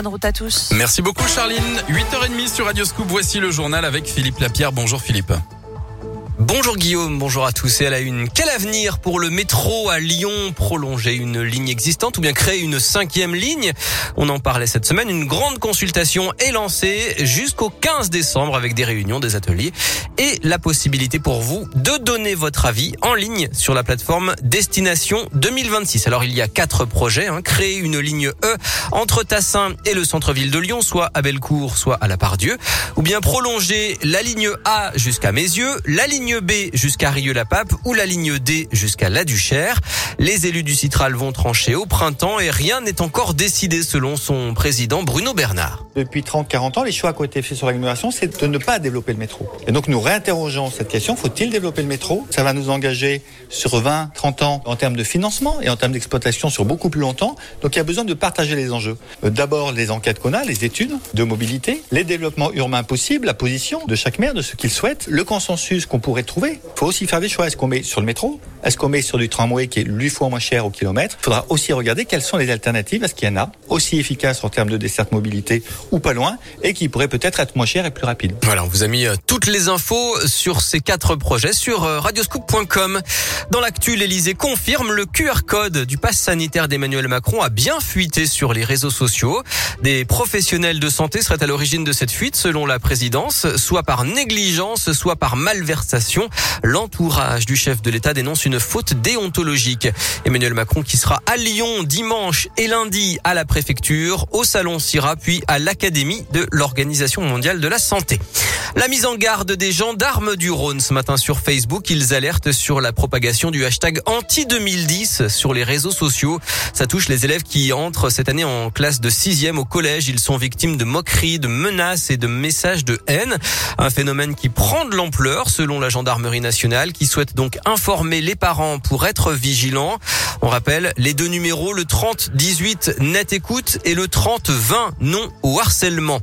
Bonne route à tous. Merci beaucoup Charline. 8h30 sur Radio Scoop. Voici le journal avec Philippe Lapierre. Bonjour Philippe. Bonjour Guillaume, bonjour à tous et à la une. Quel avenir pour le métro à Lyon Prolonger une ligne existante ou bien créer une cinquième ligne? On en parlait cette semaine. Une grande consultation est lancée jusqu'au 15 décembre avec des réunions, des ateliers et la possibilité pour vous de donner votre avis en ligne sur la plateforme Destination 2026. Alors il y a quatre projets. Hein. Créer une ligne E entre Tassin et le centre-ville de Lyon, soit à Bellecour, soit à la Pardieu. Ou bien prolonger la ligne A jusqu'à Mézieux, la ligne ligne B jusqu'à Rieux-la-Pape ou la ligne D jusqu'à La Duchère. Les élus du Citral vont trancher au printemps et rien n'est encore décidé selon son président Bruno Bernard. Depuis 30-40 ans, les choix qui ont été faits sur l'agglomération, c'est de ne pas développer le métro. Et donc nous réinterrogeons cette question, faut-il développer le métro? Ça va nous engager sur 20-30 ans en termes de financement et en termes d'exploitation sur beaucoup plus longtemps. Donc il y a besoin de partager les enjeux. Euh, d'abord les enquêtes qu'on a, les études de mobilité, les développements urbains possibles, la position de chaque maire, de ce qu'il souhaite, le consensus qu'on pourrait trouver. Il faut aussi faire des choix. Est-ce qu'on met sur le métro? Est-ce qu'on met sur du tramway qui est lui fois moins cher au kilomètre? Il faudra aussi regarder quelles sont les alternatives. Est-ce qu'il y en a aussi efficaces en termes de desserte mobilité ou pas loin et qui pourraient peut-être être moins cher et plus rapide. Voilà, on vous a mis euh, toutes les infos sur ces quatre projets sur euh, radioscoop.com. Dans l'actu, l'Elysée confirme le QR code du pass sanitaire d'Emmanuel Macron a bien fuité sur les réseaux sociaux. Des professionnels de santé seraient à l'origine de cette fuite selon la présidence, soit par négligence, soit par malversation L'entourage du chef de l'État dénonce une faute déontologique. Emmanuel Macron qui sera à Lyon dimanche et lundi à la préfecture, au salon Sira, puis à l'Académie de l'Organisation mondiale de la santé. La mise en garde des gendarmes du Rhône ce matin sur Facebook, ils alertent sur la propagation du hashtag anti-2010 sur les réseaux sociaux. Ça touche les élèves qui entrent cette année en classe de sixième au collège. Ils sont victimes de moqueries, de menaces et de messages de haine. Un phénomène qui prend de l'ampleur selon la gendarmerie nationale qui souhaite donc informer les parents pour être vigilants. On rappelle les deux numéros, le 30 18 net écoute et le 30 20 non au harcèlement.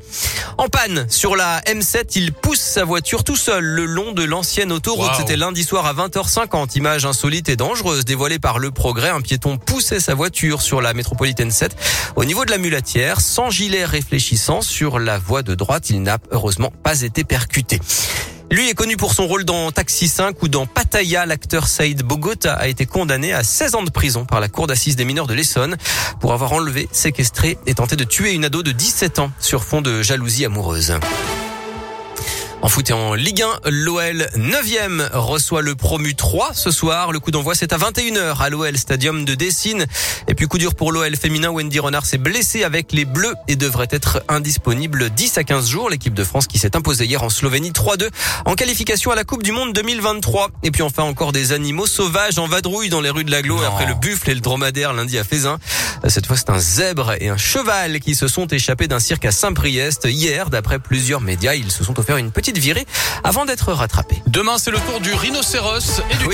En panne sur la M7, il pousse sa voiture tout seul le long de l'ancienne autoroute. C'était lundi soir à 20h50. Image insolite et dangereuse dévoilée par le progrès. Un piéton poussait sa voiture sur la métropolitaine 7 au niveau de la mulatière sans gilet réfléchissant sur la voie de droite. Il n'a heureusement pas été percuté. Lui est connu pour son rôle dans Taxi 5 ou dans Pattaya. L'acteur Saïd Bogota a été condamné à 16 ans de prison par la cour d'assises des mineurs de l'Essonne pour avoir enlevé, séquestré et tenté de tuer une ado de 17 ans sur fond de jalousie amoureuse. En foot et en Ligue 1, l'OL 9e reçoit le promu 3 ce soir. Le coup d'envoi c'est à 21h à l'OL Stadium de Dessine. Et puis coup dur pour l'OL féminin, Wendy Renard s'est blessé avec les Bleus et devrait être indisponible 10 à 15 jours. L'équipe de France qui s'est imposée hier en Slovénie 3-2 en qualification à la Coupe du Monde 2023. Et puis enfin encore des animaux sauvages en vadrouille dans les rues de l'aglo après le buffle et le dromadaire lundi à Fézin. Cette fois c'est un zèbre et un cheval qui se sont échappés d'un cirque à Saint-Priest hier. D'après plusieurs médias, ils se sont offert une petite virée avant d'être rattrapés. Demain, c'est le tour du rhinocéros et du